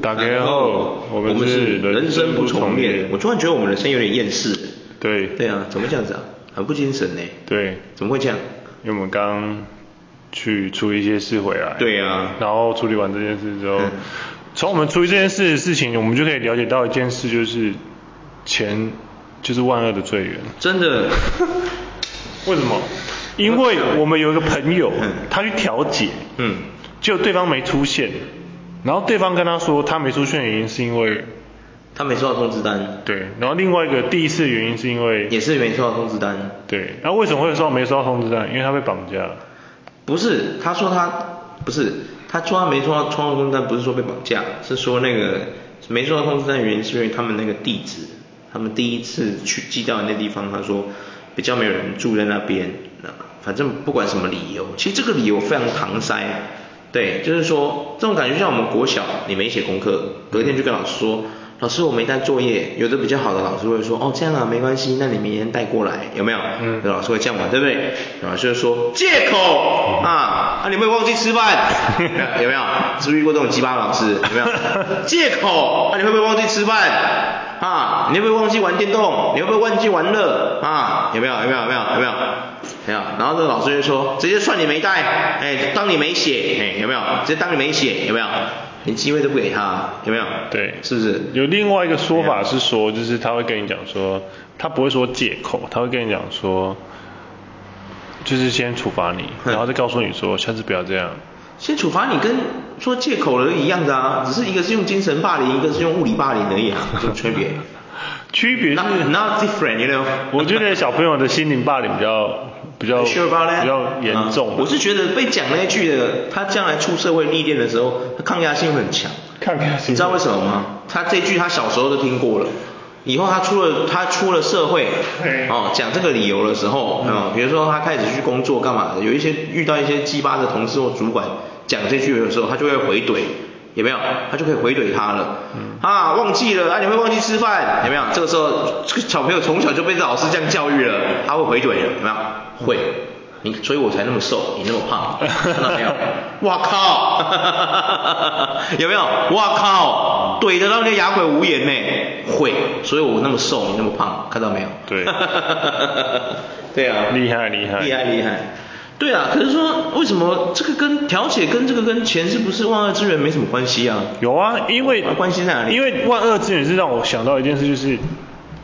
大家好，我们是人生不重练。我突然觉得我们人生有点厌世。对。对啊，怎么这样子啊？很不精神呢。对。怎么会这样？因为我们刚去处理一些事回来。对啊。然后处理完这件事之后，从我们处理这件事的事情，我们就可以了解到一件事，就是钱就是万恶的罪源。真的。为什么？因为我们有一个朋友，他去调解，嗯，结果对方没出现。然后对方跟他说，他没出现的原因是因为他没收到通知单。对，然后另外一个第一次原因是因为也是没收到通知单。对，那为什么会说没收到通知单？因为他被绑架了。不是，他说他不是，他说他没收到通知单，不是说被绑架，是说那个没收到通知单的原因是因为他们那个地址，他们第一次去寄到的那地方，他说比较没有人住在那边，反正不管什么理由，其实这个理由非常搪塞。对，就是说这种感觉像我们国小，你没写功课，隔天就跟老师说，老师我没带作业。有的比较好的老师会说，哦这样啊没关系，那你明天带过来，有没有？嗯。老师会这样玩，对不对？老师就说借口啊啊你会忘记吃饭，有没有？是不是遇过这种鸡巴老师？有没有？借口啊你会不会忘记吃饭啊？你会不会忘记玩电动？你会不会忘记玩乐啊？有没有？有没有？有没有？有没有？没有，然后这个老师就说，直接算你没带，哎，当你没写，哎，有没有？直接当你没写，有没有？连机会都不给他，有没有？对，是不是？有另外一个说法是说，就是他会跟你讲说，他不会说借口，他会跟你讲说，就是先处罚你，然后再告诉你说，下次不要这样。先处罚你跟说借口了一样的啊，只是一个是用精神霸凌，一个是用物理霸凌而已啊，有什么区别？区别是 not, not different，you know？我觉得小朋友的心灵霸凌比较。比较比较严重，我是觉得被讲那一句的，他将来出社会历练的时候，他抗压性很强。抗压性，你知道为什么吗？他这句他小时候都听过了，以后他出了他出了社会，哦，讲这个理由的时候，啊，比如说他开始去工作干嘛的，有一些遇到一些鸡巴的同事或主管讲这句的时候，他就会回怼。有没有？他就可以回怼他了。嗯、啊，忘记了啊，你会忘记吃饭？有没有？这个时候，这个小朋友从小就被老师这样教育了，他会回怼了，有没有？会。你，所以我才那么瘦，你那么胖，看到没有？哇靠！有没有？哇靠！怼得让人家哑口无言呢。会，所以我那么瘦，你那么胖，看到没有？对。对啊。厉害厉害。厉害厉害。对啊，可是说为什么这个跟调解跟这个跟钱是不是万恶之源没什么关系啊？有啊，因为关系在哪里？因为万恶之源是让我想到一件事，就是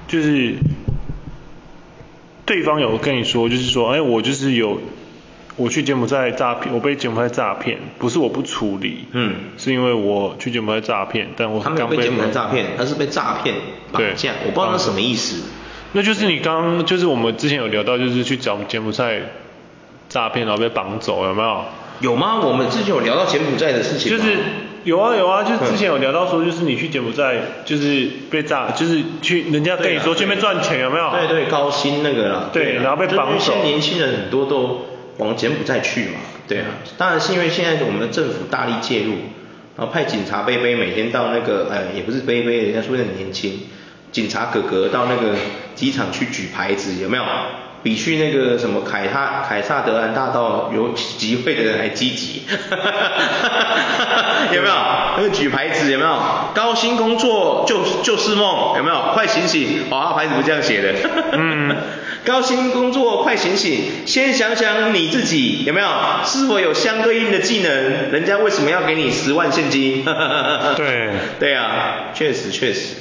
就是对方有跟你说，就是说，哎，我就是有我去柬埔寨诈骗，我被柬埔寨诈骗，不是我不处理，嗯，是因为我去柬埔寨诈骗，但我刚被他没有被柬埔寨诈骗，他是被诈骗绑架，我不知道那什么意思。那就是你刚就是我们之前有聊到，就是去找柬埔寨。诈骗然后被绑走有没有？有吗？我们之前有聊到柬埔寨的事情。就是有啊有啊，就是之前有聊到说，就是你去柬埔寨，就是被炸，就是去人家跟你说去那边赚钱有没有？对对，高薪那个啦。对，然后被绑走。现在年轻人很多都往柬埔寨去嘛。对啊，当然是因为现在我们的政府大力介入，然后派警察杯杯每天到那个，哎，也不是杯杯，人家说的很年轻，警察哥哥到那个机场去举牌子，有没有？比去那个什么凯撒凯撒德兰大道有集会的人还积极，有没有？那个举牌子有没有？高薪工作就就是梦，有没有？快醒醒！哦，牌子不这样写的。嗯。高薪工作快醒醒！先想想你自己有没有？是否有相对应的技能？人家为什么要给你十万现金？对。对啊，确实确实。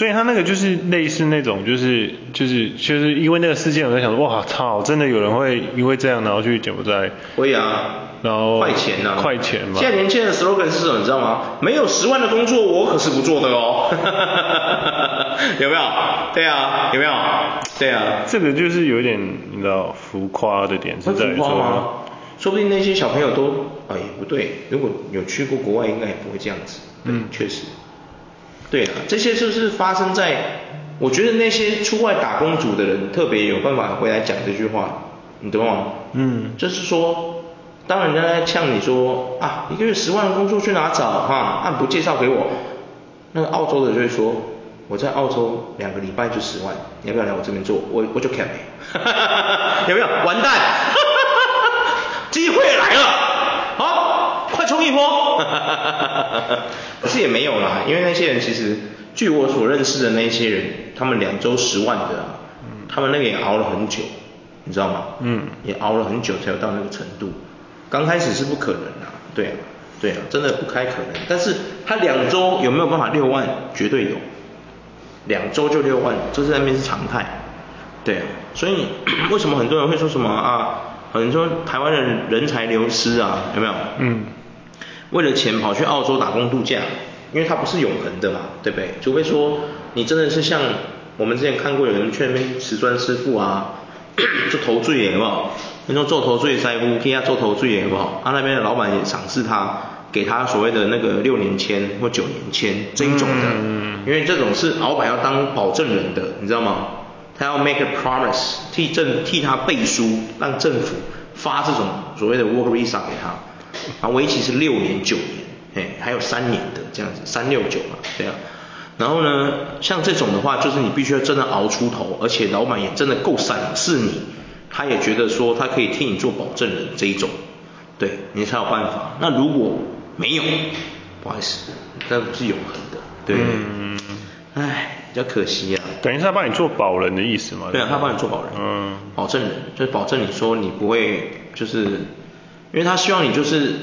所以他那个就是类似那种，就是就是就是因为那个事件，我在想说，哇操，真的有人会因为这样然后去柬埔寨？会啊，然后快钱呐，快钱嘛。现在年轻人的 slogan 是什么，你知道吗？没有十万的工作，我可是不做的哦。有没有？对啊，有没有？对啊。这个就是有点你知道浮夸的点是在于说，说不定那些小朋友都，哎，不对，如果有去过国外，应该也不会这样子。嗯，确实。对啊，这些就是发生在，我觉得那些出外打工族的人特别有办法回来讲这句话，你懂吗？嗯，就是说，当人家在呛你说啊，一个月十万的工作去哪找哈？啊，不介绍给我，那个澳洲的就会说，我在澳洲两个礼拜就十万，你要不要来我这边做？我我就 cap，有没有？完蛋，机会来了，冲一波，可是也没有啦，因为那些人其实，据我所认识的那些人，他们两周十万的他们那个也熬了很久，你知道吗？嗯，也熬了很久才有到那个程度。刚开始是不可能的，对啊，对啊，真的不开可能。但是他两周有没有办法六万？绝对有，两周就六万，这是那边是常态。对啊，所以为什么很多人会说什么啊？很多说台湾人人才流失啊，有没有？嗯。为了钱跑去澳洲打工度假，因为它不是永恒的嘛，对不对？除非说你真的是像我们之前看过有人去那边瓷砖师傅啊，做头缀也好不好？那种做头缀师傅可以啊做头缀也好不好？他那边的老板也赏识他，给他所谓的那个六年签或九年签这一种的，嗯、因为这种是老板要当保证人的，你知道吗？他要 make a promise，替政替他背书，让政府发这种所谓的 work visa 给他，啊，为期是六年九年，哎，还有三年的这样子，三六九嘛，对啊。然后呢，像这种的话，就是你必须要真的熬出头，而且老板也真的够赏识你，他也觉得说他可以替你做保证人这一种，对你才有办法。那如果没有，不好意思，那不是永恒的，对。嗯。唉。比较可惜啊，等于是他帮你做保人的意思嘛？对啊，他帮你做保人，嗯，保证人，就是保证你说你不会，就是，因为他希望你就是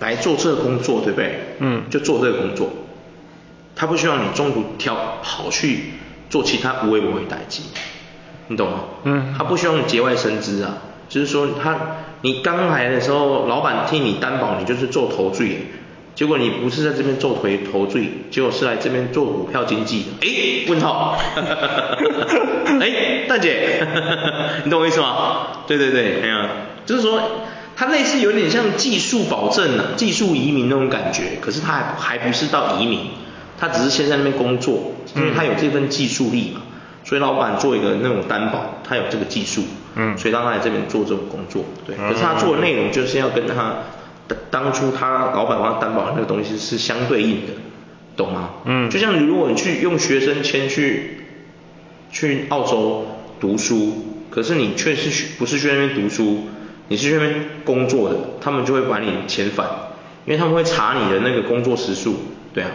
来做这个工作，对不对？嗯，就做这个工作，他不希望你中途跳跑去做其他无谓不会代志，你懂吗？嗯，他不希望你节外生枝啊，就是说他你刚来的时候，老板替你担保，你就是做头缀。结果你不是在这边做头头缀，结果是来这边做股票经纪的。哎，问号。哎，大姐，你懂我意思吗？对对对，哎呀，就是说，它类似有点像技术保证啊，技术移民那种感觉。可是他还还不是到移民，他只是先在那边工作，因为他有这份技术力嘛。所以老板做一个那种担保，他有这个技术，嗯，所以让他来这边做这种工作。对，可是他做的内容就是要跟他。当初他老板帮他担保的那个东西是相对应的，懂吗？嗯，就像你如果你去用学生签去去澳洲读书，可是你却是不是去那边读书，你是去那边工作的，他们就会把你遣返，因为他们会查你的那个工作时数，对啊，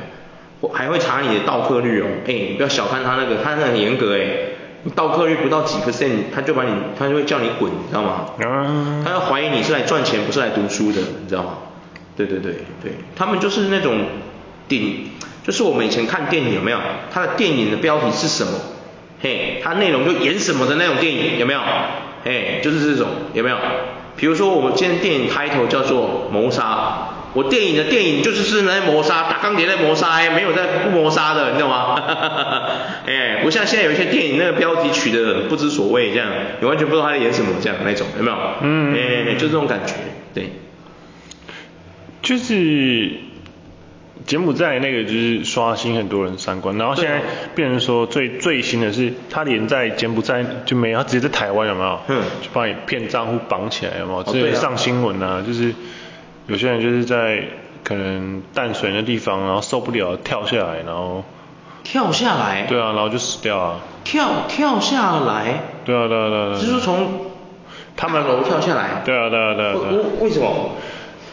还会查你的到客率哦，哎，你不要小看他那个，他那个很严格哎。到客率不到几 percent，他就把你，他就会叫你滚，你知道吗？嗯。他要怀疑你是来赚钱，不是来读书的，你知道吗？对对对对，他们就是那种顶，就是我们以前看电影有没有？他的电影的标题是什么？嘿，他内容就演什么的那种电影有没有？嘿，就是这种有没有？比如说我们今天电影 title 叫做谋杀。我电影的电影就是是在谋杀，打钢铁在谋杀，哎，没有在不谋杀的，你知道吗？哎，不像现在有一些电影那个标题取的不知所谓这样，你完全不知道他在演什么这样那种，有没有？嗯，哎，就这种感觉，对。就是柬埔寨那个就是刷新很多人三观，然后现在变成说最最新的是，他连在柬埔寨就没有，他直接在台湾有没有？嗯。就把你骗账户绑起来有没有？直接上新闻啊，就是。有些人就是在可能淡水那地方，然后受不了跳下来，然后跳下来，对啊，然后就死掉啊。跳跳下来，对啊对啊对啊。就是说从他们楼跳下来，对啊对啊对啊。为为什么？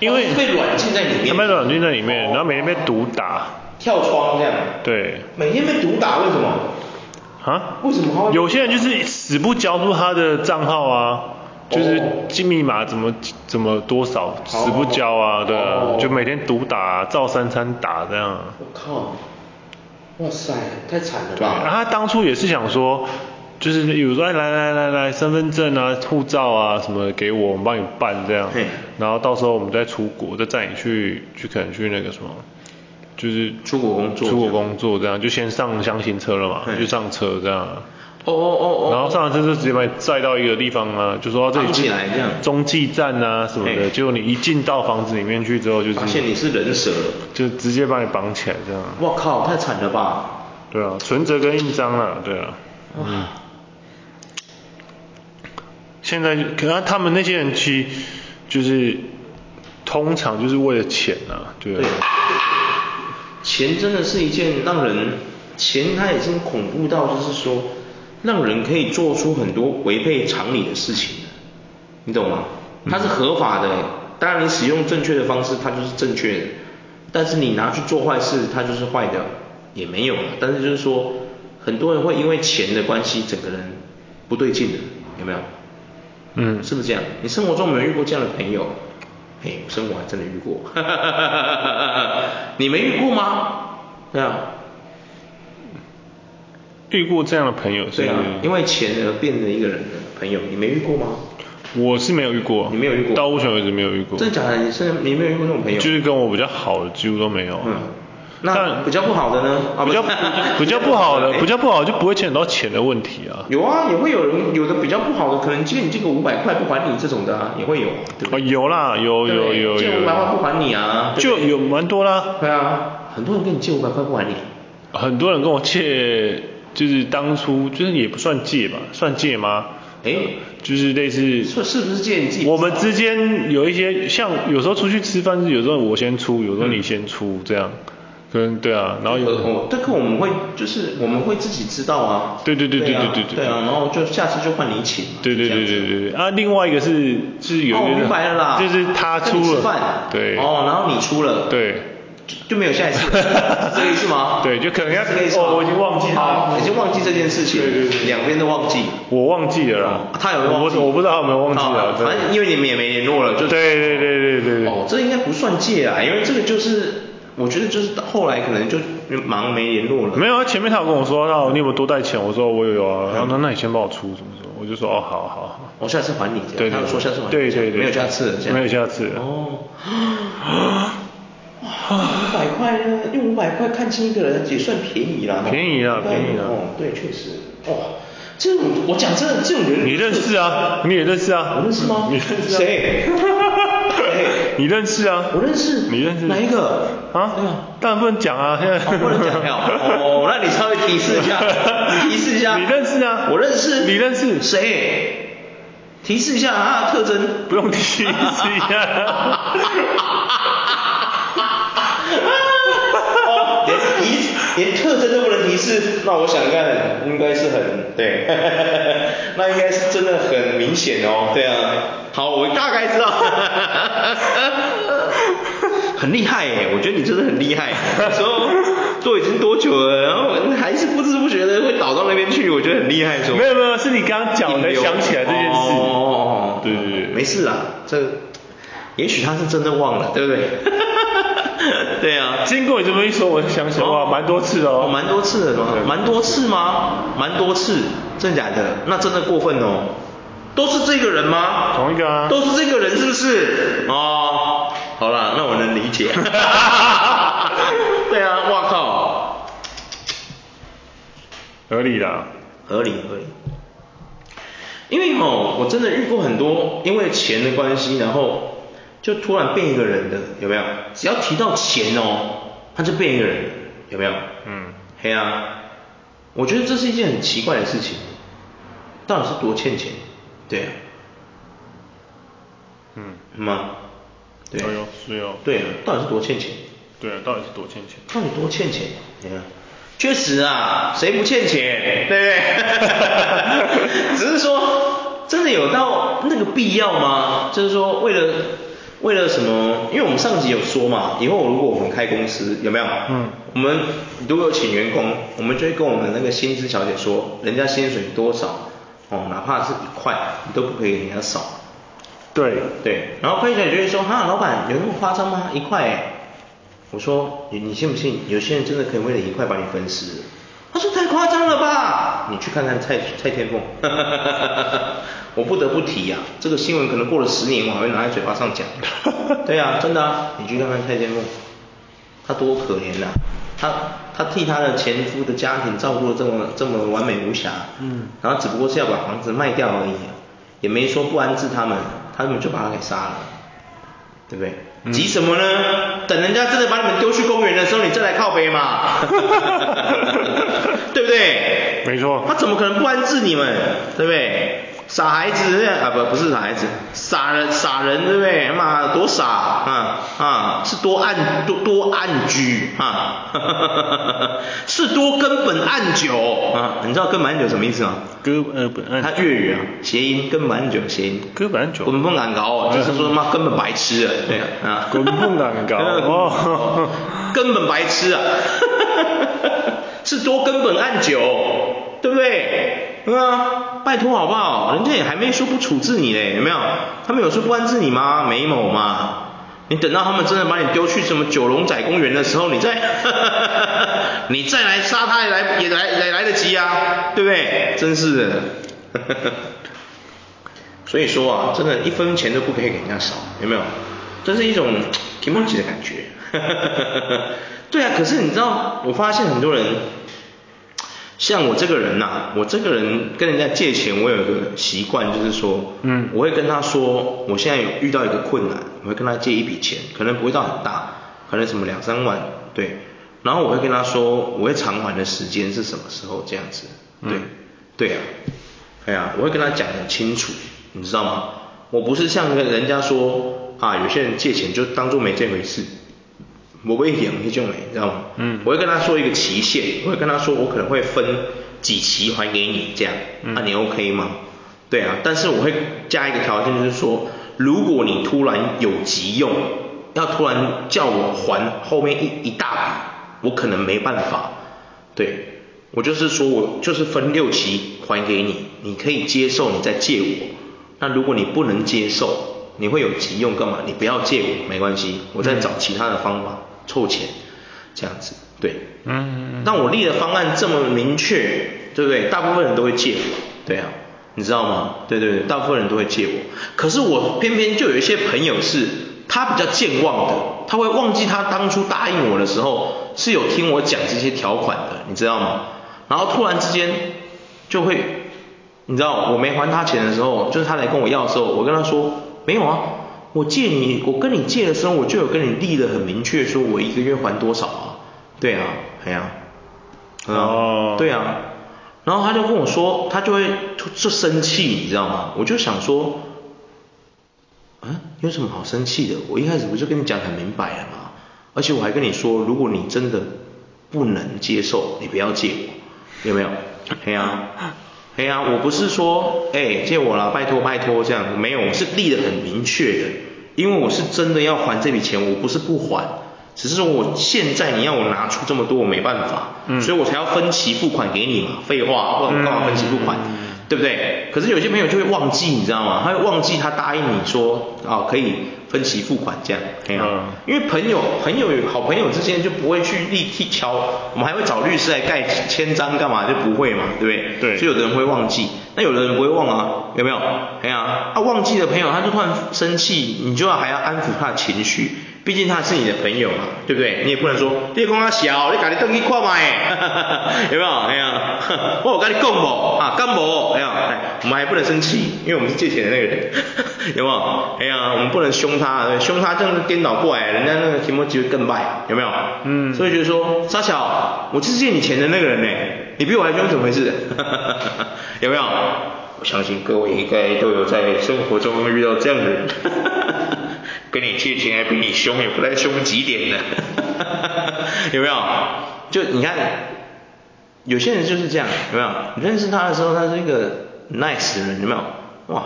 因为被软禁在里面。他被软禁在里面，然后每天被毒打。跳窗这样。对。每天被毒打，为什么？啊？为什么？有些人就是死不交出他的账号啊。就是记密码怎么怎么多少死不交啊，对啊，就每天毒打，照三餐打这样。我靠，哇塞，太惨了吧！他当初也是想说，就是比如说，哎，来来来来，身份证啊、护照啊什么的给我，我们帮你办这样。然后到时候我们再出国，再载你去去可能去那个什么，就是出国工作。出国工作这样，就先上箱型车了嘛，就上车这样。哦哦哦哦，然后上完车就直接把你载到一个地方啊，就说这里起来这样，中继站啊什么的，结果你一进到房子里面去之后，就是发现你是人蛇，就直接把你绑起来这样。我靠，太惨了吧？对啊，存折跟印章啊，对啊。嗯。现在可能他们那些人去，就是通常就是为了钱啊，对。对。钱真的是一件让人，钱它已经恐怖到就是说。让人可以做出很多违背常理的事情，你懂吗？它是合法的，当然你使用正确的方式，它就是正确的。但是你拿去做坏事，它就是坏的，也没有了。但是就是说，很多人会因为钱的关系，整个人不对劲的，有没有？嗯，是不是这样？你生活中有没有遇过这样的朋友？嘿，我生活还真的遇过。你没遇过吗？对啊。遇过这样的朋友是，对啊，因为钱而变成一个人的朋友，你没遇过吗？我是没有遇过，你没有遇过，到目前为止没有遇过。真的假的？你是你没有遇过那种朋友？就是跟我比较好的，几乎都没有。嗯，那比较不好的呢？啊比较 比较不好的，比较不好就不会牵扯到钱的问题啊。有啊，也会有人有的比较不好的，可能借你借个五百块不还你这种的啊，也会有，对不对？有啦，有有有有。借五百块不还你啊？就有蛮多啦。对啊，很多人跟你借五百块不还你。很多人跟我借，就是当初就是也不算借吧，算借吗？哎，就是类似，是是不是借你自己？我们之间有一些，像有时候出去吃饭是有时候我先出，有时候你先出这样，可能对啊，然后有哦，这个我们会就是我们会自己知道啊，对对对对对对对啊，然后就下次就换你请，对对对对对对，啊，另外一个是是有一个，哦明白了啦，就是他出了，对，哦，然后你出了，对。就没有下一次，是这个意思吗？对，就可能要这个意思。哦，我已经忘记他，已经忘记这件事情。对对对，两边都忘记。我忘记了啦。他有没有忘记？我不知道他有没有忘记了。反正因为你们也没联络了，就。对对对对对。哦，这应该不算借啊，因为这个就是，我觉得就是后来可能就忙没联络了。没有啊，前面他有跟我说，那你有没有多带钱？我说我有有啊。然后那那你先帮我出什么什么？我就说哦，好好好。我下次还你。对。他有说下次还。对对对。没有下次了。没有下次了。哦。哇，五百块呢？用五百块看清一个人也算便宜啦。便宜啊，便宜啊。哦，对，确实。哇，这种我讲真的，这种人。你认识啊？你也认识啊？我认识吗？你认识？谁？你认识啊？我认识。你认识？哪一个？啊？当然不能讲啊，现在。不能讲呀。哦，那你稍微提示一下，提示一下。你认识啊？我认识。你认识？谁？提示一下他的特征。不用提示一下。哦，连提连特征都不能提示，那我想看应该是很对，那应该是真的很明显哦，对啊，好，我大概知道，很厉害耶，我觉得你真的很厉害，说都已经多久了，然后还是不知不觉的会倒到那边去，我觉得很厉害，说没有没有，是你刚刚讲的想起来这件事，哦，对对对，没事啦，这也许他是真的忘了，对不对？对啊，经过你这么一说，我想起来哇，蛮多次哦，蛮多次的吗？蛮多次吗？蛮多次，真的假的？那真的过分哦，都是这个人吗？同一个啊，都是这个人是不是？哦，好啦，那我能理解。对啊，我靠，合理啦，合理合理。因为哦，我真的遇过很多因为钱的关系，然后。就突然变一个人的，有没有？只要提到钱哦，他就变一个人，有没有？嗯，嘿啊，我觉得这是一件很奇怪的事情，到底是多欠钱？对啊，嗯，吗？对，哦，是哦，对啊，到底是多欠钱？对啊，到底是多欠钱？到底多欠钱？你看，确实啊，谁不欠钱？对不对？只是说，真的有到那个必要吗？就是说，为了。为了什么？因为我们上集有说嘛，以后如果我们开公司，有没有？嗯。我们如果有请员工，我们就会跟我们那个薪资小姐说，人家薪水多少，哦，哪怕是一块，你都不可以给人家少。对。对。然后会计小姐就会说，哈，老板有那么夸张吗？一块？我说，你你信不信？有些人真的可以为了一块把你分尸。他说太夸张了吧？你去看看蔡蔡天凤。我不得不提呀、啊，这个新闻可能过了十年，我还会拿在嘴巴上讲。对呀、啊，真的啊，你去看看蔡天凤，她多可怜呐、啊，她她替她的前夫的家庭照顾的这么这么完美无瑕，嗯，然后只不过是要把房子卖掉而已，也没说不安置他们，他们就把他给杀了，对不对？嗯、急什么呢？等人家真的把你们丢去公园的时候，你再来靠背嘛，对不对？没错。他怎么可能不安置你们？对不对？傻孩子啊不不是傻孩子，傻人傻人对不对？妈多傻啊啊是多暗多多暗居啊，是多根本暗酒啊，你知道根本暗酒什么意思吗？根呃本暗，它粤语啊谐音根本暗酒谐音。根本暗酒。根本难搞哦，就是说妈根本白痴啊，对啊。根本难搞 哦。根本白痴啊，是多根本暗酒，对不对？对啊，拜托好不好？人家也还没说不处置你嘞，有没有？他们有说不安置你吗？没有嘛。你等到他们真的把你丢去什么九龙仔公园的时候，你再，你再来杀他也来也来也来得及啊，对不对？真是的。所以说啊，真的，一分钱都不可以给人家少，有没有？这是一种挺默契的感觉。对啊，可是你知道，我发现很多人。像我这个人呐、啊，我这个人跟人家借钱，我有一个习惯，就是说，嗯，我会跟他说，我现在有遇到一个困难，我会跟他借一笔钱，可能不会到很大，可能什么两三万，对，然后我会跟他说，我会偿还的时间是什么时候这样子，对，嗯、对。啊，哎呀，我会跟他讲得很清楚，你知道吗？我不是像跟人家说啊，有些人借钱就当做没这回事。我会养那种诶，你知道吗？嗯，我会跟他说一个期限，我会跟他说我可能会分几期还给你这样，那、嗯啊、你 OK 吗？对啊，但是我会加一个条件，就是说如果你突然有急用，要突然叫我还后面一一大笔，我可能没办法。对，我就是说我就是分六期还给你，你可以接受你再借我。那如果你不能接受，你会有急用干嘛？你不要借我没关系，我再找其他的方法。嗯凑钱，这样子，对，嗯，但我立的方案这么明确，对不对？大部分人都会借我，对啊，你知道吗？对对对，大部分人都会借我。可是我偏偏就有一些朋友是，他比较健忘的，他会忘记他当初答应我的时候是有听我讲这些条款的，你知道吗？然后突然之间就会，你知道我没还他钱的时候，就是他来跟我要的时候，我跟他说没有啊。我借你，我跟你借的时候，我就有跟你立得很明确，说我一个月还多少啊？对啊，哎呀、啊，哦，对啊，然后他就跟我说，他就会就生气，你知道吗？我就想说，啊，有什么好生气的？我一开始不就跟你讲很明白了吗？而且我还跟你说，如果你真的不能接受，你不要借我，有没有？哎呀、啊。哎呀，我不是说，哎，借我啦，拜托拜托这样，没有，我是立得很明确的，因为我是真的要还这笔钱，我不是不还，只是说我现在你要我拿出这么多，我没办法，嗯，所以我才要分期付款给你嘛，废话，不然我干嘛分期付款？嗯对不对？可是有些朋友就会忘记，你知道吗？他会忘记他答应你说，哦，可以分期付款这样，没有、嗯？因为朋友、朋友、好朋友之间就不会去立替敲，我们还会找律师来盖签章干嘛？就不会嘛，对不对？对。所以有的人会忘记，那有的人不会忘啊，有没有？哎呀，他忘记的朋友，他就突然生气，你就要还要安抚他的情绪。毕竟他是你的朋友嘛，对不对？你也不能说，你讲他小，你赶紧登记看嘛，有没有？哎呀，我有跟你讲无，啊，干无？哎呀，我们还不能生气，因为我们是借钱的那个人，有没有？哎呀，我们不能凶他，凶他这样颠倒过来，人家那个题目就会更坏，有没有？嗯。所以就是说，沙小，我就是借你钱的那个人呢，你比我还凶，怎么回事？有没有？我相信各位应该都有在生活中遇到这样的人。跟你借钱还比你凶，也不太凶几点的，有没有？就你看，有些人就是这样，有没有？你认识他的时候，他是一个 nice 的人，有没有？哇，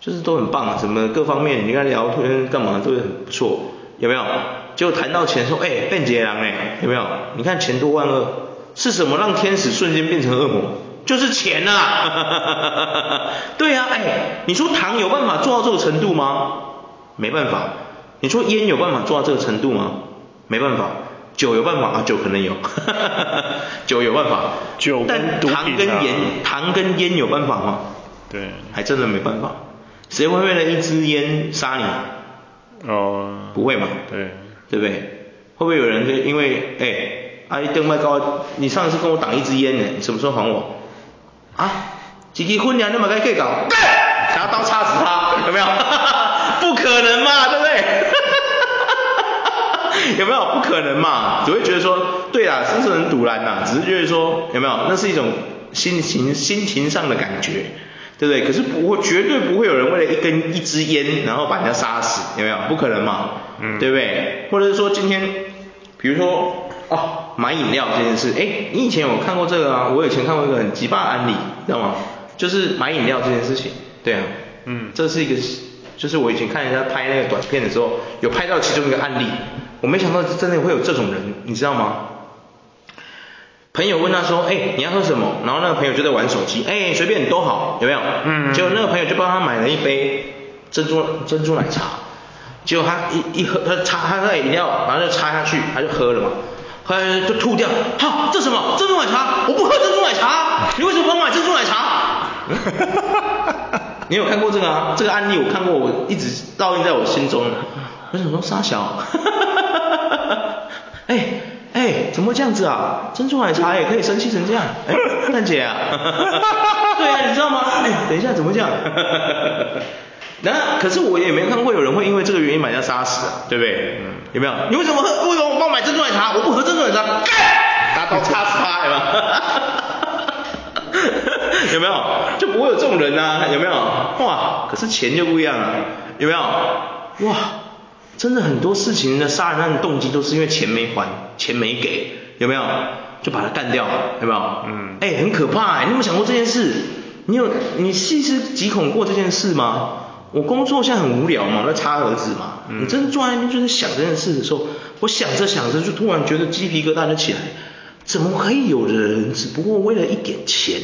就是都很棒，什么各方面，你跟他聊天干嘛都很不错，有没有？结果谈到钱说，哎，变节郎哎，有没有？你看钱多万恶，是什么让天使瞬间变成恶魔？就是钱啊！对呀、啊，哎，你说糖有办法做到这个程度吗？没办法，你说烟有办法做到这个程度吗？没办法，酒有办法啊，酒可能有，酒有办法，酒但糖跟烟，糖跟烟有办法吗？对，还真的没办法。谁会为了一支烟杀你？哦，不会嘛？对，对不对？会不会有人就因为哎，阿姨灯麦高，你上次跟我挡一支烟呢，你什么时候还我？啊，几结婚你那么该给搞，拿刀插死他，有没有？不可能嘛，对不对？有没有？不可能嘛，只会觉得说，对啊，是不是很堵然呐？只是觉得说，有没有？那是一种心情心情上的感觉，对不对？可是不会，绝对不会有人为了一根一支烟，然后把人家杀死，有没有？不可能嘛，嗯，对不对？或者是说今天，比如说哦，买饮料这件事，哎，你以前有看过这个啊？我以前看过一个很奇葩的案例，知道吗？就是买饮料这件事情，对啊，嗯，这是一个，就是我以前看人家拍那个短片的时候，有拍到其中一个案例，我没想到真的会有这种人，你知道吗？朋友问他说：“哎，你要喝什么？”然后那个朋友就在玩手机，哎，随便都好，有没有？嗯。结果那个朋友就帮他买了一杯珍珠珍珠奶茶，结果他一一喝，他插他那饮料，然后就插下去，他就喝了嘛，喝下去就吐掉。哈，这什么？珍珠奶茶？我不喝珍珠奶茶，你为什么帮我买珍珠奶茶？哈哈哈哈哈。你有看过这个啊？这个案例我看过，我一直烙印在我心中。我想说，傻小。哈哈哈哈哈。哎。哎，怎么会这样子啊？珍珠奶茶也可以生气成这样？哎，蛋姐啊，对啊，你知道吗？哎，等一下，怎么会这样？那可是我也没看过有人会因为这个原因把人家杀死啊，对不对？嗯，有没有？你为什么喝？为什么我帮我买珍珠奶茶？我不喝珍珠奶茶，干！拿刀插死他，有没 有？有没有？就不会有这种人啊？有没有？哇，可是钱就不一样了，有没有？哇！真的很多事情的杀人案的动机都是因为钱没还，钱没给，有没有？就把他干掉了，有没有？嗯。哎，很可怕哎，你有没有想过这件事？你有你细思极恐过这件事吗？我工作现在很无聊嘛，在擦盒子嘛。嗯。你真的坐在那边就是想这件事的时候，我想着想着就突然觉得鸡皮疙瘩就起来。怎么可以有的人只不过为了一点钱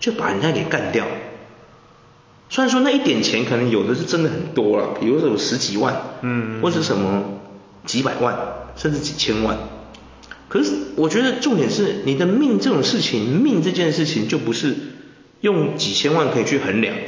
就把人家给干掉？虽然说那一点钱可能有的是真的很多了，比如说有十几万，嗯，或者什么几百万，甚至几千万。可是我觉得重点是你的命这种事情，命这件事情就不是用几千万可以去衡量的，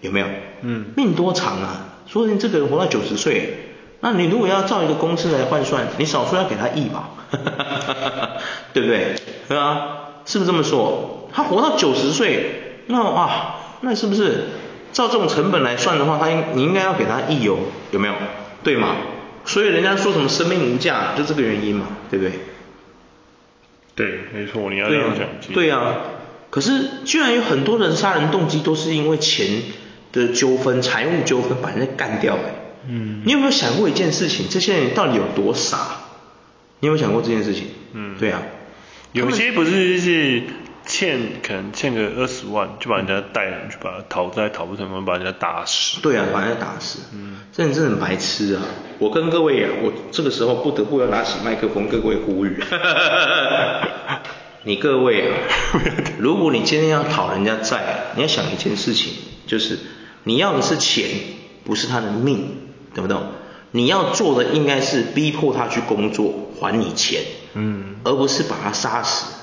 有没有？嗯，命多长啊？说你这个人活到九十岁，那你如果要照一个公式来换算，你少说要给他亿吧，对不对？对啊，是不是这么说？他活到九十岁，那啊，那是不是？照这种成本来算的话，他应你应该要给他亿哦，有没有？对吗？所以人家说什么生命无价，就这个原因嘛，对不对？对，没错，你要这样讲。对啊，可是居然有很多人杀人动机都是因为钱的纠纷、财务纠纷把人家干掉哎。嗯。你有没有想过一件事情？这些人到底有多傻？你有没有想过这件事情？嗯。对啊。有些不是就是。欠可能欠个二十万，就把人家带人去把他讨债讨不成功，把人家打死。对啊，把人家打死。嗯，这人真的很白痴啊！我跟各位啊，我这个时候不得不要拿起麦克风，各位呼吁。你各位啊，如果你今天要讨人家债，你要想一件事情，就是你要的是钱，不是他的命，懂不懂？你要做的应该是逼迫他去工作还你钱，嗯，而不是把他杀死。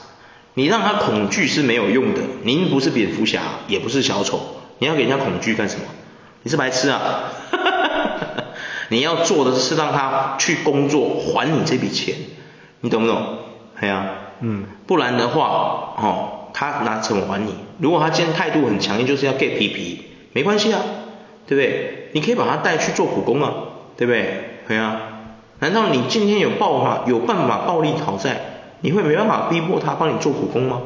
你让他恐惧是没有用的。您不是蝙蝠侠，也不是小丑，你要给人家恐惧干什么？你是白痴啊！你要做的是让他去工作还你这笔钱，你懂不懂？对啊，嗯，不然的话，哦，他拿什么还你？如果他今天态度很强硬，就是要 get 皮皮，没关系啊，对不对？你可以把他带去做苦工啊，对不对？对啊，难道你今天有办法有办法暴力讨债？你会没办法逼迫他帮你做苦工吗？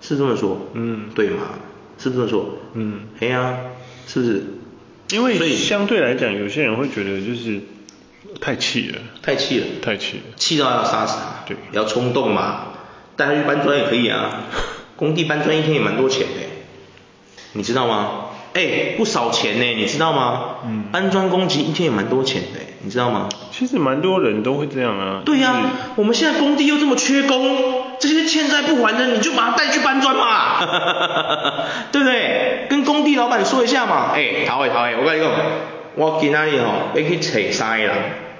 是这么说，嗯，对吗？是这么说，嗯，哎呀，是不是？因为相对来讲，有些人会觉得就是太气了，太气了，太气了，气到要杀死他，对，要冲动嘛，带他去搬砖也可以啊，工地搬砖一天也蛮多钱的，你知道吗？哎，不少钱呢，你知道吗？嗯，搬砖工级一天也蛮多钱的，你知道吗？其实蛮多人都会这样啊。对呀、啊，我们现在工地又这么缺工，这些欠债不还的，你就把他带去搬砖嘛，对不对？跟工地老板说一下嘛。哎，头诶头诶，我跟你讲，我今仔日吼要去找三个人，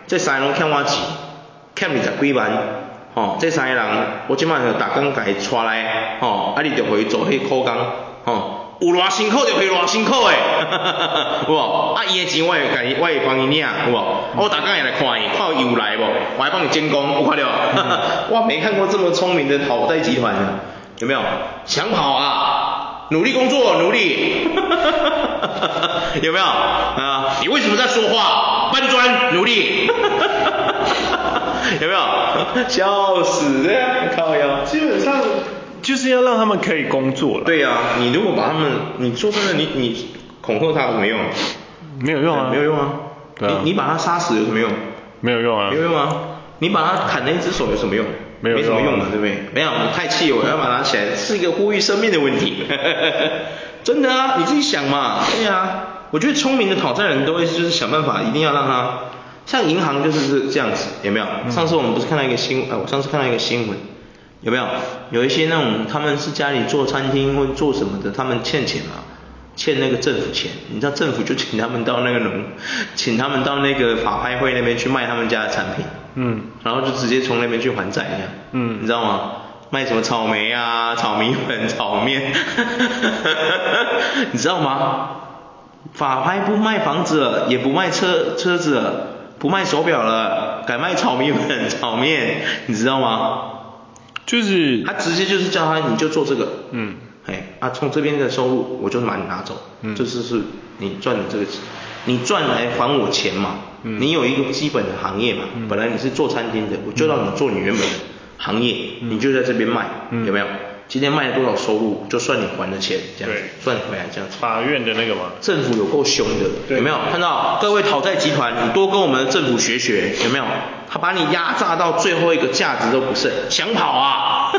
这三个人欠我钱，欠二十几万，吼、哦，这三个人我今晚就打工给伊带来，吼、哦，啊你就回去做迄苦工，吼、哦。有偌辛苦就会偌辛苦诶，有无？啊伊诶钱我会甲伊，我会帮伊领，有无？我逐工会来看伊，看有来无？我还帮你监工，有看到？我没看过这么聪明的讨债集团，有没有？想跑啊？努力工作，努力，有没有？啊？你为什么在说话？搬砖，努力，有没有？笑死，靠腰。基本上。就是要让他们可以工作了。对呀、啊，你如果把他们，你说真的，你你恐吓他没用，没有用啊，没有用啊。对啊。你你把他杀死有什么用？没有用啊。没有用啊。你把他砍了一只手有什么用？没有用、啊。没什么用的，对不对？没有，你太气我要把它拿起来，是一个呼吁生命的问题。真的啊，你自己想嘛。对呀、啊，我觉得聪明的讨债人都会就是想办法，一定要让他，像银行就是这样子，有没有？嗯、上次我们不是看到一个新闻？哎，我上次看到一个新闻，有没有？有一些那种他们是家里做餐厅或做什么的，他们欠钱嘛，欠那个政府钱，你知道政府就请他们到那个农，请他们到那个法拍会那边去卖他们家的产品，嗯，然后就直接从那边去还债一样，嗯，你知道吗？卖什么草莓啊、炒米粉、炒面，你知道吗？法拍不卖房子了，也不卖车车子了，不卖手表了，改卖炒米粉、炒面，你知道吗？就是他直接就是叫他你就做这个，嗯，哎，啊从这边的收入我就把你拿走，嗯，这就是你赚的这个钱，你赚来还我钱嘛，嗯，你有一个基本的行业嘛，嗯，本来你是做餐厅的，我就让你做你原本的。行业，你就在这边卖，嗯、有没有？今天卖了多少收入，就算你还的钱，这样子算回来这样子。法院的那个吗？政府有够凶的，对有没有看到？各位讨债集团，你多跟我们的政府学学，有没有？他把你压榨到最后一个价值都不剩，想跑啊？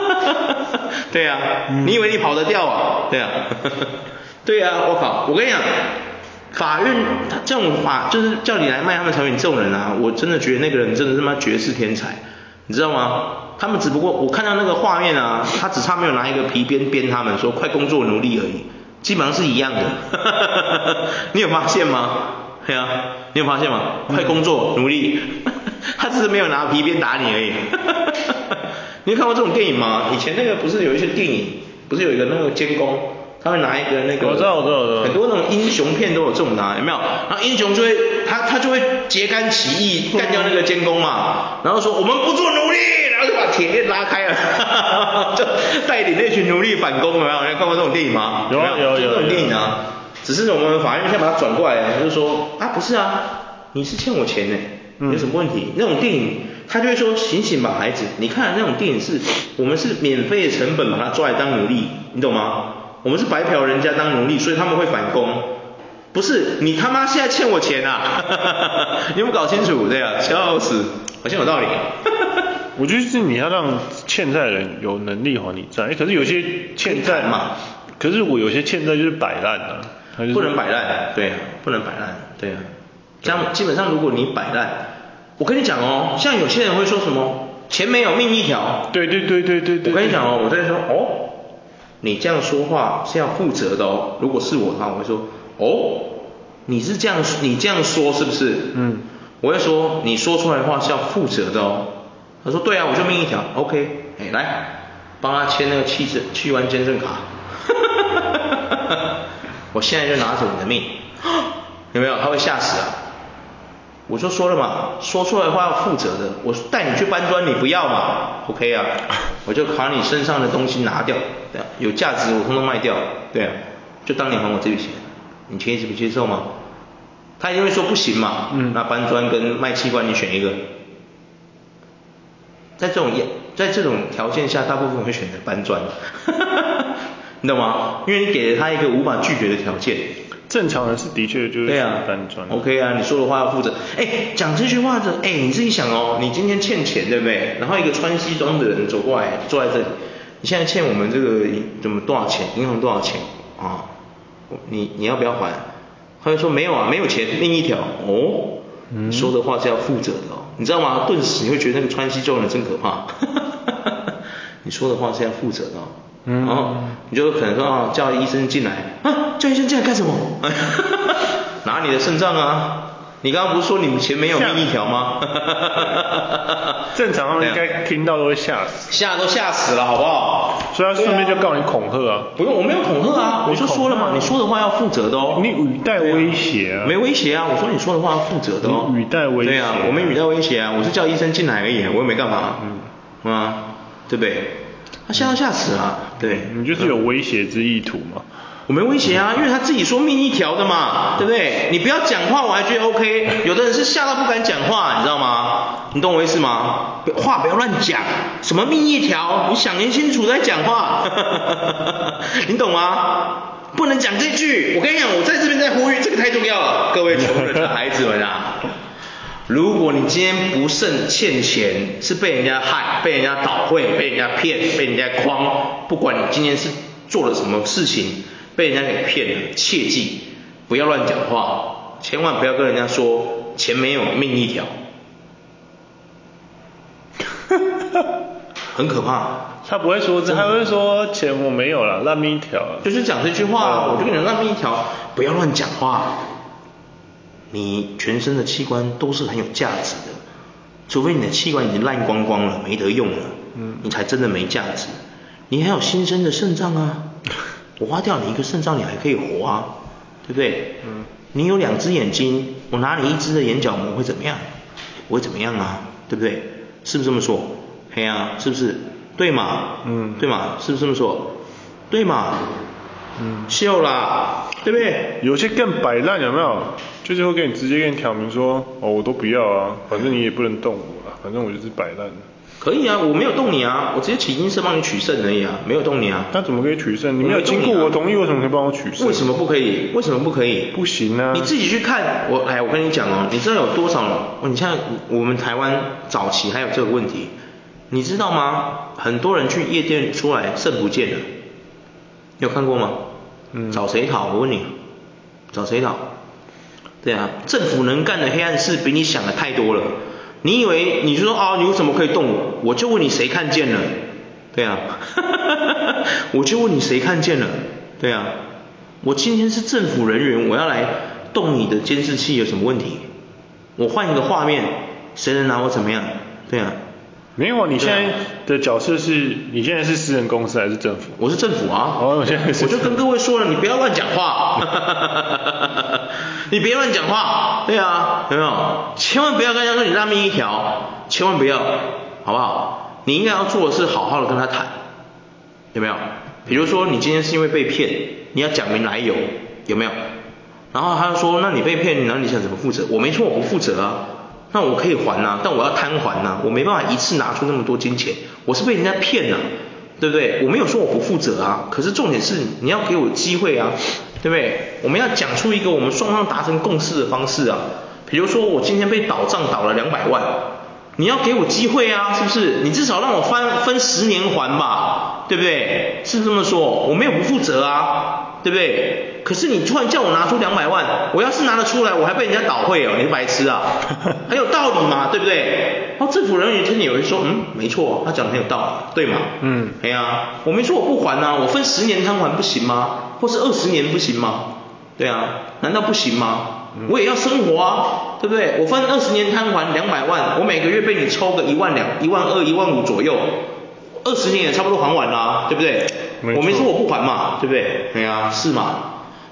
对啊，嗯、你以为你跑得掉啊？对啊，对啊，我靠！我跟你讲，法院他这种法就是叫你来卖他们产品，这种人啊，我真的觉得那个人真的是妈绝世天才。你知道吗？他们只不过我看到那个画面啊，他只差没有拿一个皮鞭鞭他们，说快工作努力而已，基本上是一样的。你有发现吗？对啊，你有发现吗？快工作努力，他只是没有拿皮鞭打你而已。你有看过这种电影吗？以前那个不是有一些电影，不是有一个那个监工？他会拿一个那个，我知道我知道我知道，很多那种英雄片都有这种拿，有没有？然后英雄就会他他就会揭竿起义，干掉那个监工嘛，然后说我们不做奴隶，然后就把铁链拉开了，就带领那群奴隶反攻，有没有？你有看过这种电影吗？有有有，就这种电影啊，只是我们法院现在把它转过来，就是说啊不是啊，你是欠我钱呢，有什么问题？那种电影他就会说醒醒吧孩子，你看那种电影是我们是免费的成本把他抓来当奴隶，你懂吗？我们是白嫖人家当奴隶，所以他们会反攻。不是你他妈现在欠我钱啊！你有没有搞清楚？对啊，笑死，好像有道理。我觉得是你要让欠债的人有能力还你债。可是有些欠债嘛，可是我有些欠债就是摆烂啊，不能摆烂，对啊，不能摆烂，对啊。这样基本上如果你摆烂，我跟你讲哦，像有些人会说什么钱没有命一条。对对对对对对。我跟你讲哦，我在说哦。你这样说话是要负责的哦。如果是我的话，我会说，哦，你是这样，你这样说是不是？嗯。我会说，你说出来的话是要负责的哦。他说，对啊，我就命一条，OK。哎，来，帮他签那个器证、器官捐赠卡。哈哈哈哈哈。我现在就拿走你的命，有没有？他会吓死啊。我就说了嘛，说出来的话要负责的。我带你去搬砖，你不要嘛？OK 啊，我就把你身上的东西拿掉，对啊，有价值我通通卖掉，对啊，就当你还我这笔钱，你接不接受吗？他一定会说不行嘛，嗯，那搬砖跟卖器官你选一个。在这种在这种条件下，大部分会选择搬砖，你懂吗？因为你给了他一个无法拒绝的条件。正常人是的确就是搬砖。OK 啊，你说的话要负责。哎，讲这句话的，哎，你自己想哦，你今天欠钱对不对？然后一个穿西装的人走过来，坐在这里，你现在欠我们这个怎么多少钱？银行多少钱啊？你你要不要还？他就说没有啊，没有钱，另一条。哦，你说的话是要负责的哦，你知道吗？顿时你会觉得那个川西装的人真可怕。你说的话是要负责的哦。嗯，然后你就可能说啊，叫医生进来啊，叫医生进来干什么？拿你的肾脏啊！你刚刚不是说你们前面有命一条吗？正常他们应该听到都会吓死，吓都吓死了，好不好？所以他顺便就告你恐吓啊！不用，我没有恐吓啊，我就说了嘛，你说的话要负责的哦。你语带威胁啊？没威胁啊，我说你说的话要负责的哦。语带威胁。对啊，我没语带威胁啊，我是叫医生进来而已，我又没干嘛。嗯。啊，对不对？他吓都吓死了，对，你就是有威胁之意图嘛？我没威胁啊，因为他自己说命一条的嘛，对不对？你不要讲话，我还觉得 OK。有的人是吓到不敢讲话，你知道吗？你懂我意思吗？话不要乱讲，什么命一条，你想清楚再讲话，你懂吗？不能讲这句。我跟你讲，我在这边在呼吁，这个太重要了，各位穷人的孩子们啊，如果你今天不慎欠钱，是被人家害，被人家倒会，被人家骗，被人家诓，不管你今天是做了什么事情，被人家给骗了，切记不要乱讲话，千万不要跟人家说钱没有命一条。很可怕。他不会说这，他会说钱我没有了，烂命一条。就是讲这句话，我就跟你说烂命一条，不要乱讲话。你全身的器官都是很有价值的，除非你的器官已经烂光光了，没得用了，嗯，你才真的没价值。你还有新生的肾脏啊，我挖掉你一个肾脏，你还可以活啊，对不对？嗯。你有两只眼睛，我拿你一只的眼角膜会怎么样？不会怎么样啊，对不对？是不是这么说？嘿啊，是不是？对嘛？嗯，对嘛？是不是这么说？对嘛？嗯，秀啦，对不对？有些更摆烂，有没有？就是会给你直接给你挑明说，哦，我都不要啊，反正你也不能动我啊，反正我就是摆烂。可以啊，我没有动你啊，我直接起因是帮你取胜而已啊，没有动你啊。那怎么可以取胜？你没有经过我同意，为什么可以帮我取胜？为什么不可以？为什么不可以？不行啊！你自己去看，我哎，我跟你讲哦，你知道有多少？你像我们台湾早期还有这个问题。你知道吗？很多人去夜店出来肾不见了，你有看过吗？嗯。找谁讨？我问你，找谁讨？对啊，政府能干的黑暗事比你想的太多了。你以为你就说啊，你为什么可以动我？我就问你谁看见了？对啊，我就问你谁看见了？对啊，我今天是政府人员，我要来动你的监视器有什么问题？我换一个画面，谁能拿我怎么样？对啊。没有啊，你现在的角色是，你现在是私人公司还是政府？我是政府啊。哦，我现在是。我就跟各位说了，你不要乱讲话。你别乱讲话。对啊，有没有？千万不要跟人家说你烂命一条，千万不要，好不好？你应该要做的是好好的跟他谈，有没有？比如说你今天是因为被骗，你要讲明来由，有没有？然后他就说，那你被骗，那你想怎么负责？我没说，我不负责啊。那我可以还呐、啊，但我要摊还呐、啊，我没办法一次拿出那么多金钱，我是被人家骗了、啊，对不对？我没有说我不负责啊，可是重点是你要给我机会啊，对不对？我们要讲出一个我们双方达成共识的方式啊，比如说我今天被倒账倒了两百万，你要给我机会啊，是不是？你至少让我分分十年还吧，对不对？是不是这么说？我没有不负责啊，对不对？可是你突然叫我拿出两百万，我要是拿得出来，我还被人家倒会哦，你是白痴啊？很有道理嘛，对不对？然后政府人员听你有人说，嗯，没错，他讲的很有道理，对吗？嗯，对啊，我没说我不还啊，我分十年摊还不行吗？或是二十年不行吗？对啊，难道不行吗？我也要生活啊，对不对？我分二十年摊还两百万，我每个月被你抽个一万两、一万二、一万五左右，二十年也差不多还完啦，对不对？没。我没说我不还嘛，对不对？对啊，是嘛？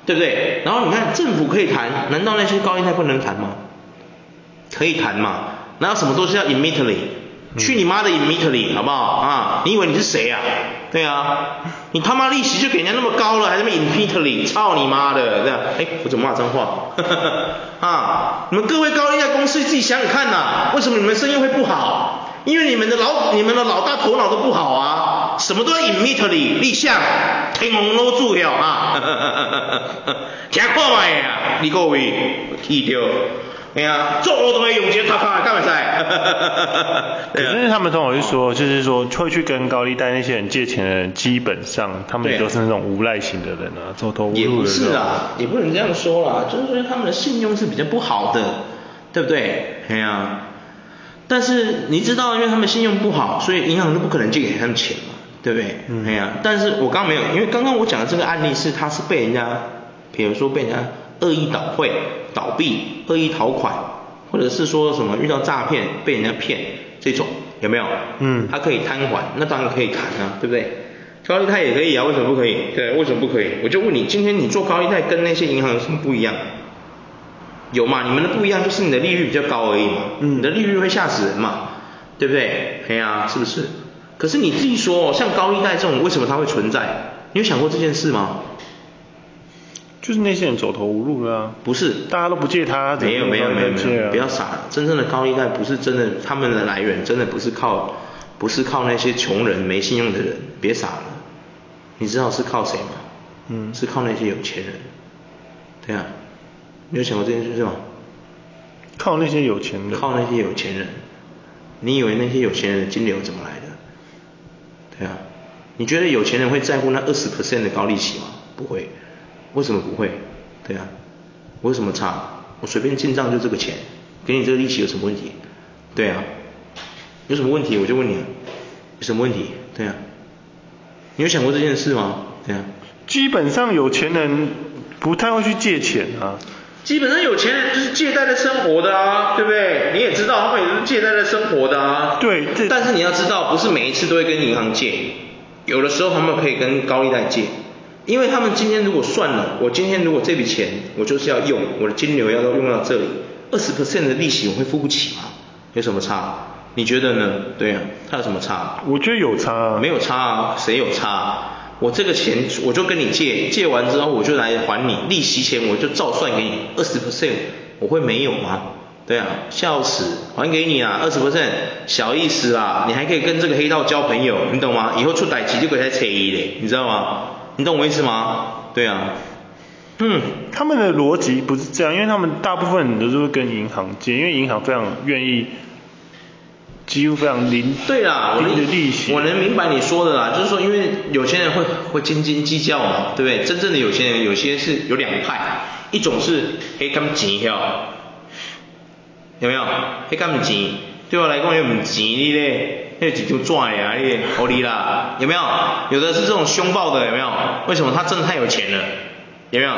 对不对？然后你看政府可以谈，难道那些高利贷不能谈吗？可以谈嘛？哪有什么东西要 immediately？、嗯、去你妈的 immediately，好不好啊？你以为你是谁啊？对啊，你他妈利息就给人家那么高了，还他妈 immediately？操你妈的！这样，哎，我怎么骂脏话？啊，你们各位高利贷公司自己想想看呐、啊，为什么你们生意会不好？因为你们的老你们的老大头脑都不好啊，什么都要 immediately 立项，天龙都住了啊，听看卖呀，你各位记住，哎呀，做活动的用钱他他干嘛在？可是他们通常会说，就是说会去跟高利贷那些人借钱的人，基本上他们也都是那种无赖型的人啊，走投无路的。也不是啊，也不能这样说啦，就是说他们的信用是比较不好的，对不对？哎呀。但是你知道，因为他们信用不好，所以银行都不可能借给他们钱嘛，对不对？嗯。哎呀，但是我刚刚没有，因为刚刚我讲的这个案例是他是被人家，比如说被人家恶意倒汇、倒闭、恶意逃款，或者是说什么遇到诈骗被人家骗这种，有没有？嗯。他可以摊还，那当然可以谈啊，对不对？高利贷也可以啊，为什么不可以？对，为什么不可以？我就问你，今天你做高利贷跟那些银行有什么不一样？有嘛？你们的不一样就是你的利率比较高而已嘛。嗯。你的利率会吓死人嘛，对不对？对啊，是不是？可是你自己说，像高利贷这种，为什么它会存在？你有想过这件事吗？就是那些人走投无路了啊。不是，大家都不借他，没有没有没有没有，啊、不要傻了。真正的高利贷不是真的，他们的来源真的不是靠，不是靠那些穷人没信用的人，别傻了。你知道是靠谁吗？嗯，是靠那些有钱人。对啊，你有想过这件事吗？靠那些有钱人。靠那些有钱人。你以为那些有钱人的金流怎么来的？对啊，你觉得有钱人会在乎那二十 percent 的高利息吗？不会，为什么不会？对啊，我有什么差？我随便进账就这个钱，给你这个利息有什么问题？对啊，有什么问题我就问你，有什么问题？对啊，你有想过这件事吗？对啊，基本上有钱人不太会去借钱啊。基本上有钱人就是借贷的生活的啊，对不对？你也知道他们也是借贷的生活的啊。对，但是你要知道，不是每一次都会跟银行借，有的时候他们可以跟高利贷借，因为他们今天如果算了，我今天如果这笔钱我就是要用，我的金流要都用到这里，二十 percent 的利息我会付不起吗？有什么差？你觉得呢？对啊，它有什么差？我觉得有差啊。没有差啊，谁有差啊？我这个钱我就跟你借，借完之后我就来还你利息钱，我就照算给你二十 percent，我会没有吗？对啊，笑死，还给你啊，二十 percent，小意思啦，你还可以跟这个黑道交朋友，你懂吗？以后出歹棋就可以来扯一嘞，你知道吗？你懂我意思吗？对啊，嗯，他们的逻辑不是这样，因为他们大部分人都是会跟银行借，因为银行非常愿意。几乎非常零，对啦，我能利息，我能明白你说的啦，就是说因为有钱人会会斤斤计较嘛，对不对？真正的有钱人有些是有两派，一种是黑干钱票，有没有？黑干钱对我来讲又唔钱你咧，那几就赚呀，你合理啦，有没有？有的是这种凶暴的，有没有？为什么他真的太有钱了？有没有？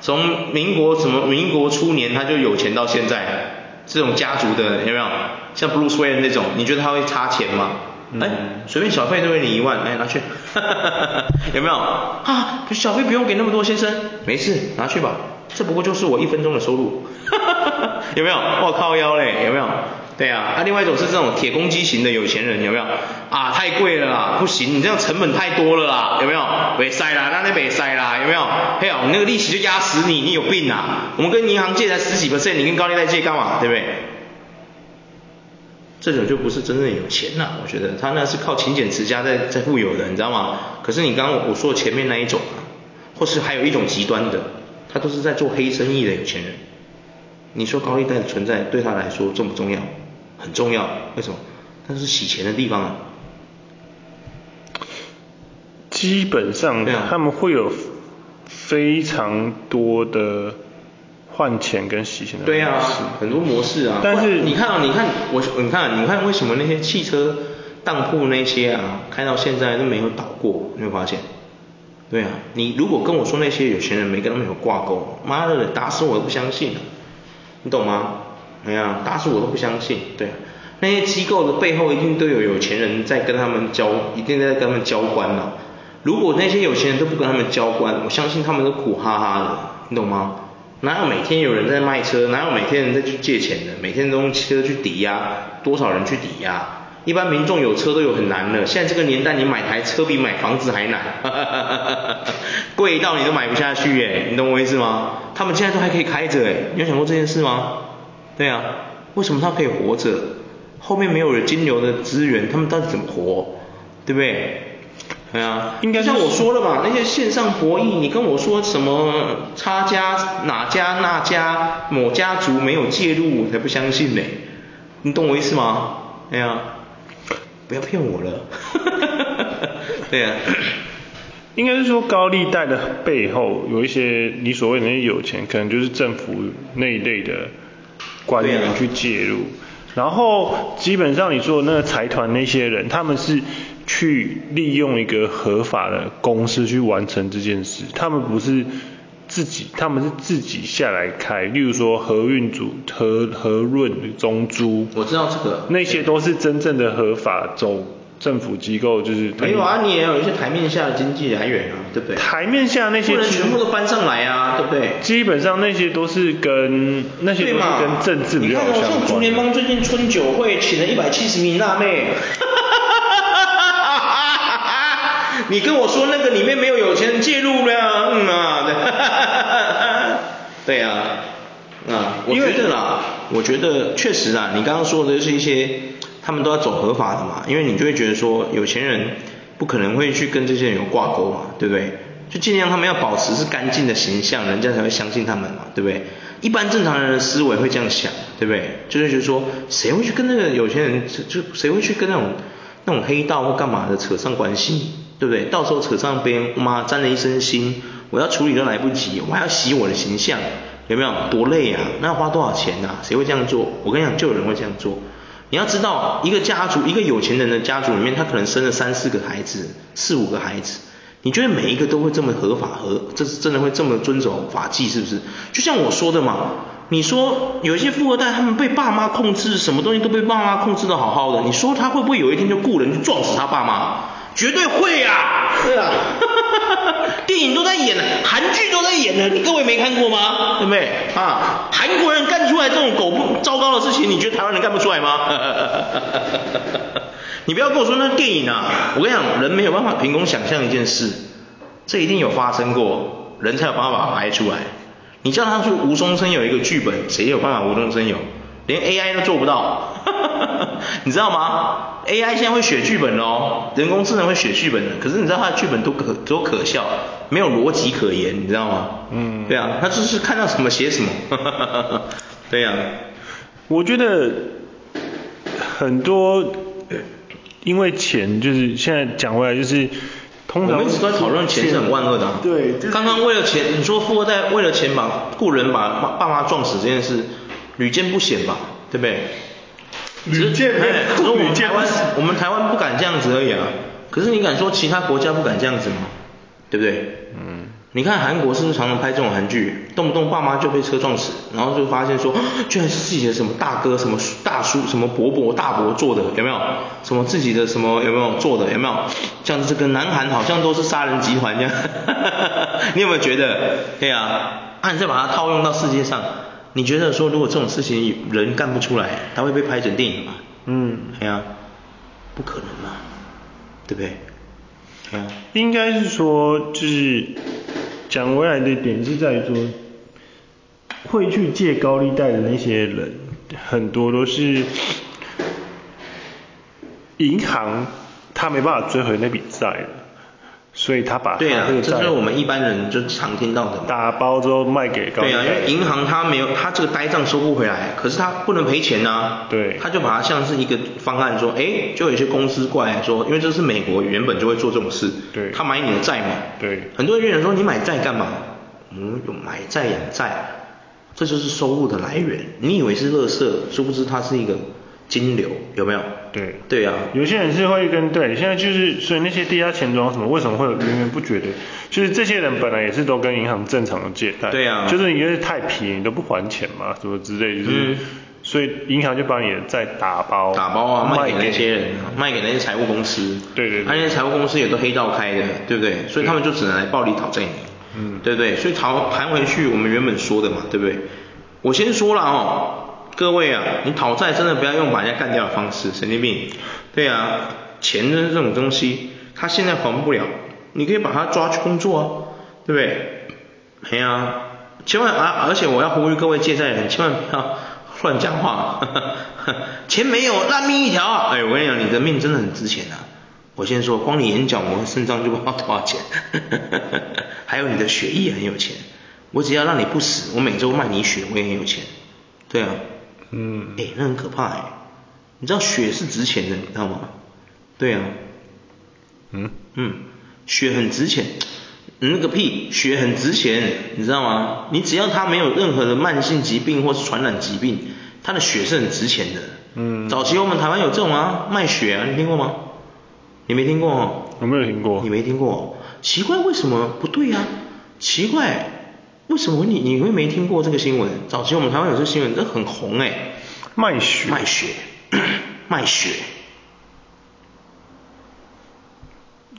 从民国什么民国初年他就有钱到现在。这种家族的有没有？像 Bruce Wayne 那种，你觉得他会差钱吗？哎、嗯，随便小费都给你一万，哎，拿去，有没有？啊，小费不用给那么多，先生，没事，拿去吧，这不过就是我一分钟的收入，有没有？我靠腰嘞，有没有？对啊，啊，另外一种是这种铁公鸡型的有钱人，有没有？啊，太贵了啦，不行，你这样成本太多了啦，有没有？别塞啦，那那别塞啦，有没有？嘿哦，你那个利息就压死你，你有病啊？我们跟银行借才十几个%，你跟高利贷借干嘛？对不对？这种就不是真正有钱啦，我觉得他那是靠勤俭持家在在富有的，你知道吗？可是你刚刚我说前面那一种啊，或是还有一种极端的，他都是在做黑生意的有钱人。你说高利贷的存在对他来说重不重要？很重要，为什么？它是洗钱的地方啊。基本上他们会有非常多的换钱跟洗钱的。对啊，很多模式啊。但是你看啊，你看我，你看，你看为什么那些汽车当铺那些啊，开到现在都没有倒过？没有发现？对啊，你如果跟我说那些有钱人没跟他们有挂钩，妈的，打死我都不相信，你懂吗？哎呀，打死我都不相信。对，那些机构的背后一定都有有钱人在跟他们交，一定在跟他们交关了。如果那些有钱人都不跟他们交关，我相信他们都苦哈哈的，你懂吗？哪有每天有人在卖车，哪有每天人在去借钱的？每天都用车去抵押，多少人去抵押？一般民众有车都有很难的。现在这个年代，你买台车比买房子还难，贵到你都买不下去耶，你懂我意思吗？他们现在都还可以开着，哎，你有想过这件事吗？对啊，为什么他可以活着？后面没有了金牛的资源，他们到底怎么活？对不对？对啊，应该像我说了吧，那些线上博弈，你跟我说什么差家哪家那家某家族没有介入，我才不相信呢。你懂我意思吗？对啊，不要骗我了。对啊，应该是说高利贷的背后有一些你所谓的那些有钱，可能就是政府那一类的。官员去介入，然后基本上你说的那个财团那些人，他们是去利用一个合法的公司去完成这件事，他们不是自己，他们是自己下来开，例如说合运组、合和润、中租，我知道这个，那些都是真正的合法走。政府机构就是没有啊，你也有一些台面下的经济来源啊，对不对？台面下那些不能全部都搬上来啊，对不对？基本上那些都是跟那些都是跟政治比较有相关。你看，像竹联帮最近春酒会请了一百七十名辣妹，你跟我说那个里面没有有钱人介入了，嗯啊，对啊，啊，我觉得啦，我觉得确实啊，你刚刚说的是一些他们都要走合法的嘛，因为你就会觉得说有钱人不可能会去跟这些人有挂钩嘛，对不对？就尽量他们要保持是干净的形象，人家才会相信他们嘛，对不对？一般正常人的思维会这样想，对不对？就是觉得说，谁会去跟那个有钱人，就谁会去跟那种那种黑道或干嘛的扯上关系，对不对？到时候扯上边，妈沾了一身腥，我要处理都来不及，我还要洗我的形象，有没有？多累啊！那要花多少钱啊？谁会这样做？我跟你讲，就有人会这样做。你要知道，一个家族，一个有钱人的家族里面，他可能生了三四个孩子，四五个孩子。你觉得每一个都会这么合法合，这是真的会这么遵守法纪是不是？就像我说的嘛，你说有一些富二代，他们被爸妈控制，什么东西都被爸妈控制的好好的，你说他会不会有一天就雇人去撞死他爸妈？绝对会啊！对啊，电影都在演了，韩剧都在演了，你各位没看过吗？对不对？啊，韩国人干出来这种狗不糟糕的事情，你觉得台湾人干不出来吗？你不要跟我说那电影啊！我跟你讲，人没有办法凭空想象一件事，这一定有发生过，人才有办法拍出来。你叫他去无中生有一个剧本，谁有办法无中生有？连 AI 都做不到，你知道吗？AI 现在会写剧本哦，人工智能会写剧本的，可是你知道它的剧本多可多可笑，没有逻辑可言，你知道吗？嗯，对啊，他就是看到什么写什么，对啊，我觉得很多。因为钱就是现在讲回来就是，通常我们一直在讨论钱是很万恶的，啊。对，刚刚为了钱，你说富二代为了钱把雇人把爸爸妈撞死这件事，屡见不鲜吧？对不对？屡见不鲜。我们台湾，我们台湾不敢这样子而已啊。可是你敢说其他国家不敢这样子吗？对不对？嗯。你看韩国是不是常常拍这种韩剧，动不动爸妈就被车撞死，然后就发现说，居然是自己的什么大哥、什么大叔、什么伯伯、大伯做的，有没有？什么自己的什么有没有做的，有没有？像这个南韩好像都是杀人集团这样，你有没有觉得？对啊，那你再把它套用到世界上，你觉得说如果这种事情人干不出来，他会被拍成电影吗？嗯，对啊，不可能嘛，对不对？嗯，应该是说就是。讲回来的点是在于说，会去借高利贷的那些人，很多都是银行他没办法追回那笔债的，所以他把他对啊，这是我们一般人就常听到的，打包之后卖给高利贷。对啊，因为银行他没有，他这个呆账收不回来，可是他不能赔钱啊。对。他就把它像是一个方案说，哎，就有一些公司过来说，因为这是美国原本就会做这种事。对。他买你的债嘛。对。很多人说你买债干嘛？嗯，有买债养债，这就是收入的来源。你以为是垃圾，殊不知它是一个金流，有没有？对。对啊。有些人是会跟对，现在就是所以那些地下钱庄什么，为什么会有源源不绝的？就是这些人本来也是都跟银行正常的借贷。对啊。就是因为太便宜都不还钱嘛，什么之类，就是，嗯、所以银行就把你的债打包。打包啊，卖给那些人，卖给那些财务公司。对对对。那些财务公司也都黑道开的，对不对？所以他们就只能来暴力讨债你。嗯，对不对？所以讨谈回去，我们原本说的嘛，对不对？我先说了哦，各位啊，你讨债真的不要用把人家干掉的方式，神经病。对啊，钱的这种东西，他现在还不了，你可以把他抓去工作啊，对不对？没啊，千万啊，而且我要呼吁各位借债人，千万不要乱讲话，钱没有，烂命一条啊！哎，我跟你讲，你的命真的很值钱啊。我先说，光你眼角膜肾脏就不知道多少钱，还有你的血液很有钱。我只要让你不死，我每周卖你血，我也很有钱。对啊，嗯，哎，那很可怕哎。你知道血是值钱的，你知道吗？对啊，嗯嗯，血很值钱。那个屁，血很值钱，你知道吗？你只要他没有任何的慢性疾病或是传染疾病，他的血是很值钱的。嗯，早期我们台湾有这种啊，卖血啊，你听过吗？你没听过哦？我没有听过。你没听过？奇怪，为什么不对呀？奇怪，为什么你你会没听过这个新闻？早期我们台湾有这个新闻，这很红哎。卖血。卖血。卖血。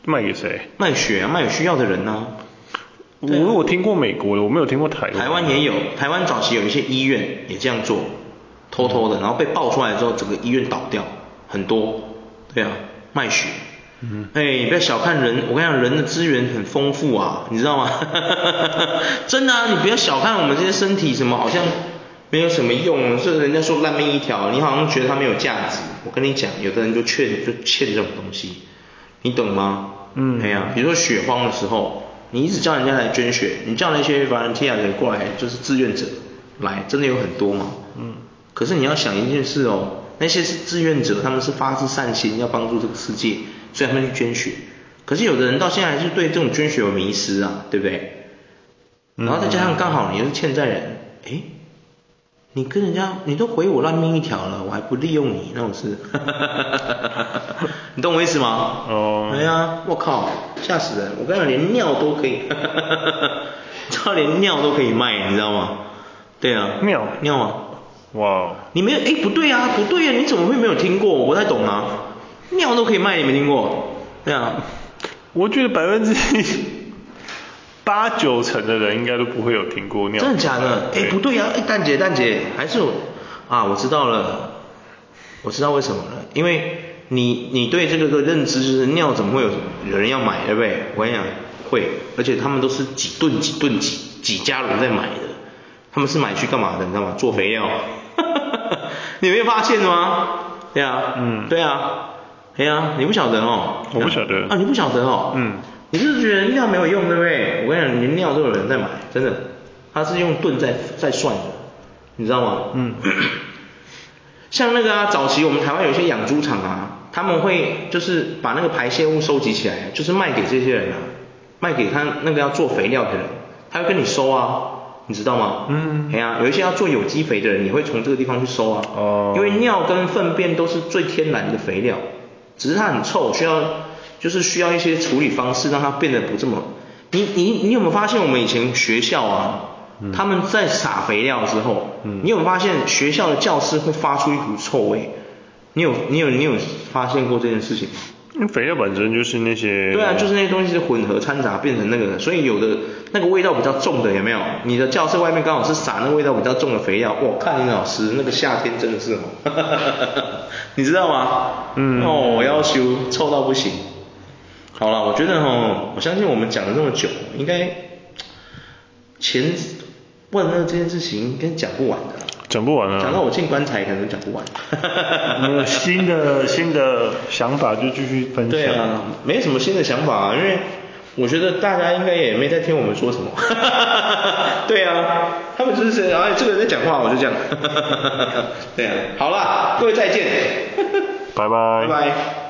卖给谁？卖血啊，卖有需要的人呢。我我听过美国的，我没有听过台湾。台湾也有，台湾早期有一些医院也这样做，偷偷的，然后被爆出来之后，整个医院倒掉，很多。对啊。卖血，嗯。哎，你不要小看人，我跟你讲，人的资源很丰富啊，你知道吗？真的啊，你不要小看我们这些身体，什么好像没有什么用，是人家说烂命一条，你好像觉得它没有价值。我跟你讲，有的人就欠就欠这种东西，你懂吗？嗯。哎呀，比如说血荒的时候，你一直叫人家来捐血，你叫那些 volunteer 的人过来，就是志愿者来，真的有很多吗？嗯。可是你要想一件事哦，那些是志愿者，他们是发自善心要帮助这个世界，所以他们去捐血。可是有的人到现在还是对这种捐血有迷失啊，对不对？然后再加上刚好你又是欠债人，哎，你跟人家你都毁我烂命一条了，我还不利用你那种事，你懂我意思吗？哦。对呀，我靠，吓死人！我跟你讲，连尿都可以，知道连尿都可以卖，你知道吗？对啊。尿。尿啊。哇你没有哎，不对啊，不对呀、啊，你怎么会没有听过？我不太懂啊，尿都可以卖，你没听过？对啊，我觉得百分之八九成的人应该都不会有听过尿。真的假的？哎，不对呀、啊，哎，蛋姐蛋姐，还是我啊，我知道了，我知道为什么了，因为你你对这个个认知就是尿怎么会有有人要买，对不对？我跟你讲会，而且他们都是几吨几吨几几家人在买的，他们是买去干嘛的？你知道吗？做肥料。你没有发现吗？对啊，嗯，对啊，对啊，你不晓得哦，我不晓得啊，你不晓得哦，嗯，你是觉得尿没有用，对不对？我跟你讲，连尿都有人在买，真的，他是用吨在在算的，你知道吗？嗯，像那个啊，早期我们台湾有一些养猪场啊，他们会就是把那个排泄物收集起来，就是卖给这些人啊，卖给他那个要做肥料的人，他会跟你收啊。你知道吗？嗯，哎呀、啊，有一些要做有机肥的人，也会从这个地方去收啊。哦。因为尿跟粪便都是最天然的肥料，只是它很臭，需要就是需要一些处理方式让它变得不这么。你你你有没有发现我们以前学校啊，嗯、他们在撒肥料之后，嗯、你有没有发现学校的教室会发出一股臭味？你有你有你有发现过这件事情吗？肥料本身就是那些，对啊，就是那些东西是混合掺杂变成那个的，所以有的那个味道比较重的有没有？你的教室外面刚好是撒那个味道比较重的肥料，哇，看林老师那个夏天真的是哦，你知道吗？嗯，哦，我要修臭到不行。好了，我觉得哦，我相信我们讲了这么久，应该前问那这件事情应该讲不完的。讲不完啊！讲到我进棺材可能讲不完。有新的 新的想法就继续分享。对啊，没什么新的想法啊，因为我觉得大家应该也没在听我们说什么。对啊，他们就是谁？哎，这个人在讲话，我就这样。对啊，好了，各位再见。拜拜。拜拜。